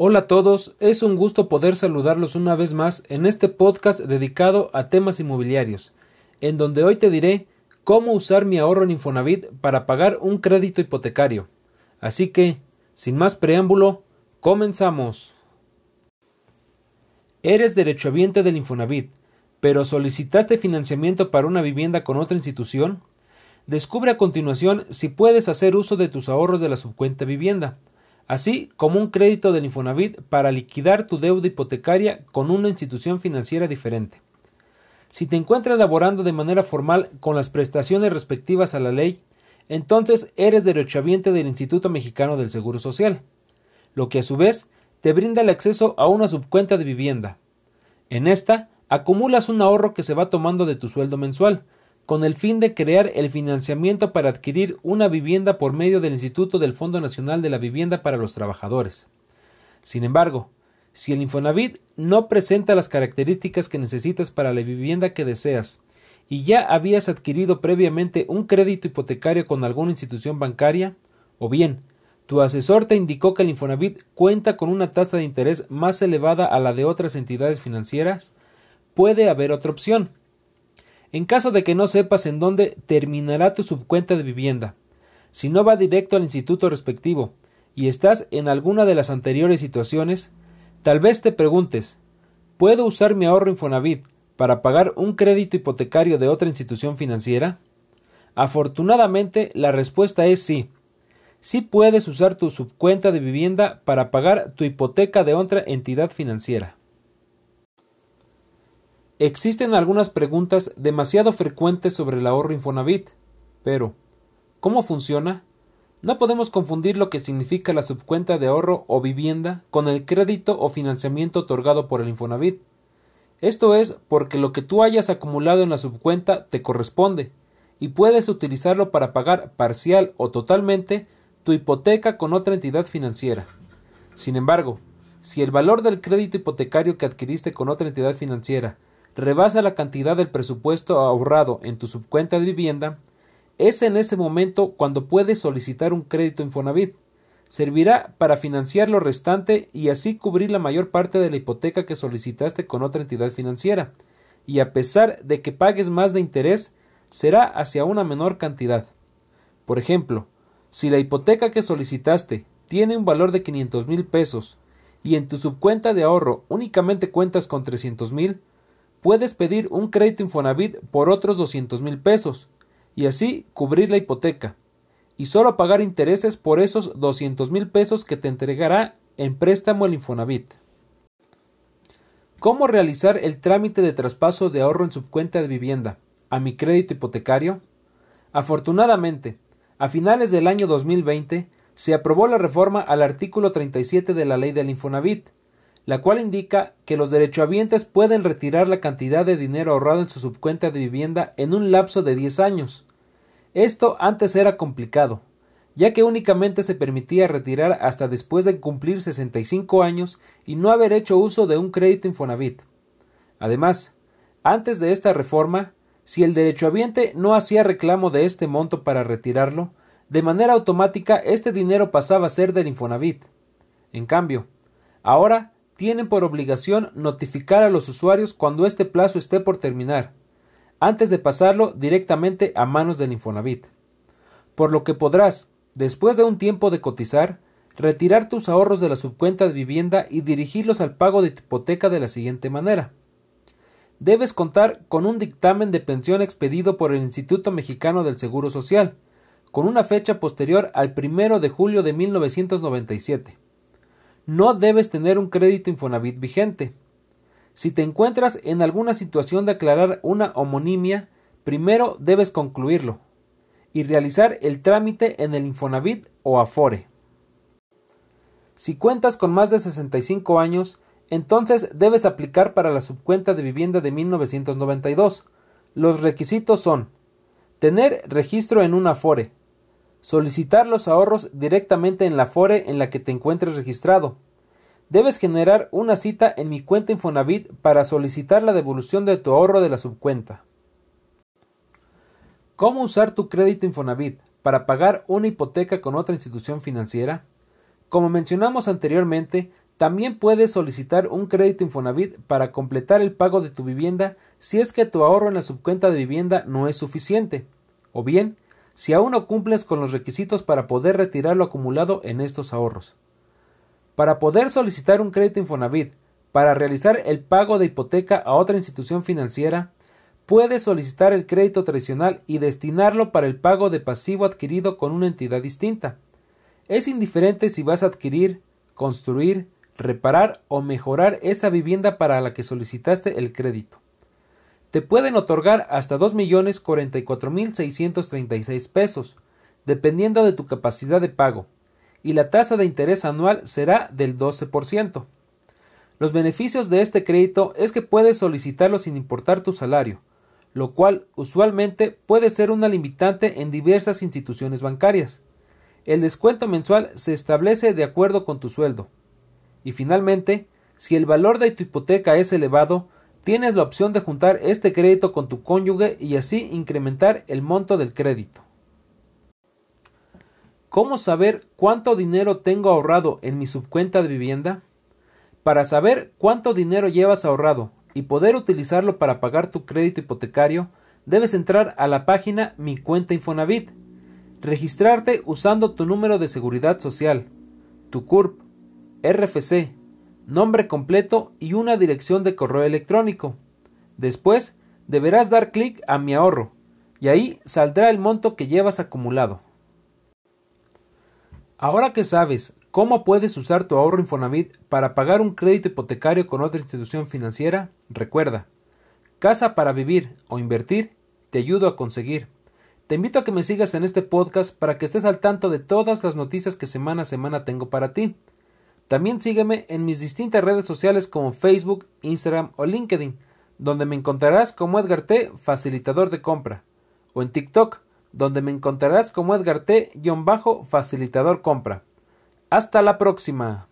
Hola a todos, es un gusto poder saludarlos una vez más en este podcast dedicado a temas inmobiliarios, en donde hoy te diré cómo usar mi ahorro en Infonavit para pagar un crédito hipotecario. Así que, sin más preámbulo, comenzamos. Eres derechohabiente del Infonavit, pero solicitaste financiamiento para una vivienda con otra institución. Descubre a continuación si puedes hacer uso de tus ahorros de la subcuenta vivienda así como un crédito del Infonavit para liquidar tu deuda hipotecaria con una institución financiera diferente. Si te encuentras laborando de manera formal con las prestaciones respectivas a la ley, entonces eres derechohabiente del Instituto Mexicano del Seguro Social, lo que a su vez te brinda el acceso a una subcuenta de vivienda. En esta acumulas un ahorro que se va tomando de tu sueldo mensual, con el fin de crear el financiamiento para adquirir una vivienda por medio del Instituto del Fondo Nacional de la Vivienda para los Trabajadores. Sin embargo, si el Infonavit no presenta las características que necesitas para la vivienda que deseas y ya habías adquirido previamente un crédito hipotecario con alguna institución bancaria, o bien tu asesor te indicó que el Infonavit cuenta con una tasa de interés más elevada a la de otras entidades financieras, puede haber otra opción, en caso de que no sepas en dónde terminará tu subcuenta de vivienda, si no va directo al instituto respectivo y estás en alguna de las anteriores situaciones, tal vez te preguntes ¿Puedo usar mi ahorro Infonavit para pagar un crédito hipotecario de otra institución financiera? Afortunadamente, la respuesta es sí. Sí puedes usar tu subcuenta de vivienda para pagar tu hipoteca de otra entidad financiera. Existen algunas preguntas demasiado frecuentes sobre el ahorro Infonavit, pero ¿cómo funciona? No podemos confundir lo que significa la subcuenta de ahorro o vivienda con el crédito o financiamiento otorgado por el Infonavit. Esto es porque lo que tú hayas acumulado en la subcuenta te corresponde y puedes utilizarlo para pagar parcial o totalmente tu hipoteca con otra entidad financiera. Sin embargo, si el valor del crédito hipotecario que adquiriste con otra entidad financiera rebasa la cantidad del presupuesto ahorrado en tu subcuenta de vivienda, es en ese momento cuando puedes solicitar un crédito Infonavit. Servirá para financiar lo restante y así cubrir la mayor parte de la hipoteca que solicitaste con otra entidad financiera, y a pesar de que pagues más de interés, será hacia una menor cantidad. Por ejemplo, si la hipoteca que solicitaste tiene un valor de 500 mil pesos y en tu subcuenta de ahorro únicamente cuentas con 300 mil, puedes pedir un crédito Infonavit por otros doscientos mil pesos y así cubrir la hipoteca y solo pagar intereses por esos doscientos mil pesos que te entregará en préstamo el Infonavit. ¿Cómo realizar el trámite de traspaso de ahorro en su cuenta de vivienda a mi crédito hipotecario? Afortunadamente, a finales del año 2020 se aprobó la reforma al artículo 37 de la ley del Infonavit, la cual indica que los derechohabientes pueden retirar la cantidad de dinero ahorrado en su subcuenta de vivienda en un lapso de 10 años. Esto antes era complicado, ya que únicamente se permitía retirar hasta después de cumplir 65 años y no haber hecho uso de un crédito Infonavit. Además, antes de esta reforma, si el derechohabiente no hacía reclamo de este monto para retirarlo, de manera automática este dinero pasaba a ser del Infonavit. En cambio, ahora tienen por obligación notificar a los usuarios cuando este plazo esté por terminar, antes de pasarlo directamente a manos del Infonavit. Por lo que podrás, después de un tiempo de cotizar, retirar tus ahorros de la subcuenta de vivienda y dirigirlos al pago de tu hipoteca de la siguiente manera. Debes contar con un dictamen de pensión expedido por el Instituto Mexicano del Seguro Social, con una fecha posterior al primero de julio de 1997 no debes tener un crédito Infonavit vigente. Si te encuentras en alguna situación de aclarar una homonimia, primero debes concluirlo y realizar el trámite en el Infonavit o Afore. Si cuentas con más de 65 años, entonces debes aplicar para la subcuenta de vivienda de 1992. Los requisitos son tener registro en un Afore, Solicitar los ahorros directamente en la FORE en la que te encuentres registrado. Debes generar una cita en mi cuenta Infonavit para solicitar la devolución de tu ahorro de la subcuenta. ¿Cómo usar tu crédito Infonavit para pagar una hipoteca con otra institución financiera? Como mencionamos anteriormente, También puedes solicitar un crédito Infonavit para completar el pago de tu vivienda si es que tu ahorro en la subcuenta de vivienda no es suficiente, o bien si aún no cumples con los requisitos para poder retirar lo acumulado en estos ahorros. Para poder solicitar un crédito Infonavit para realizar el pago de hipoteca a otra institución financiera, puedes solicitar el crédito tradicional y destinarlo para el pago de pasivo adquirido con una entidad distinta. Es indiferente si vas a adquirir, construir, reparar o mejorar esa vivienda para la que solicitaste el crédito. Te pueden otorgar hasta 2.044.636 pesos, dependiendo de tu capacidad de pago, y la tasa de interés anual será del 12%. Los beneficios de este crédito es que puedes solicitarlo sin importar tu salario, lo cual usualmente puede ser una limitante en diversas instituciones bancarias. El descuento mensual se establece de acuerdo con tu sueldo, y finalmente, si el valor de tu hipoteca es elevado, tienes la opción de juntar este crédito con tu cónyuge y así incrementar el monto del crédito. ¿Cómo saber cuánto dinero tengo ahorrado en mi subcuenta de vivienda? Para saber cuánto dinero llevas ahorrado y poder utilizarlo para pagar tu crédito hipotecario, debes entrar a la página Mi cuenta Infonavit, registrarte usando tu número de seguridad social, tu CURP, RFC, nombre completo y una dirección de correo electrónico. Después, deberás dar clic a Mi ahorro y ahí saldrá el monto que llevas acumulado. Ahora que sabes cómo puedes usar tu ahorro Infonavit para pagar un crédito hipotecario con otra institución financiera, recuerda, casa para vivir o invertir, te ayudo a conseguir. Te invito a que me sigas en este podcast para que estés al tanto de todas las noticias que semana a semana tengo para ti. También sígueme en mis distintas redes sociales como Facebook, Instagram o LinkedIn, donde me encontrarás como Edgar T, facilitador de compra, o en TikTok, donde me encontrarás como Edgar T, facilitador compra. Hasta la próxima.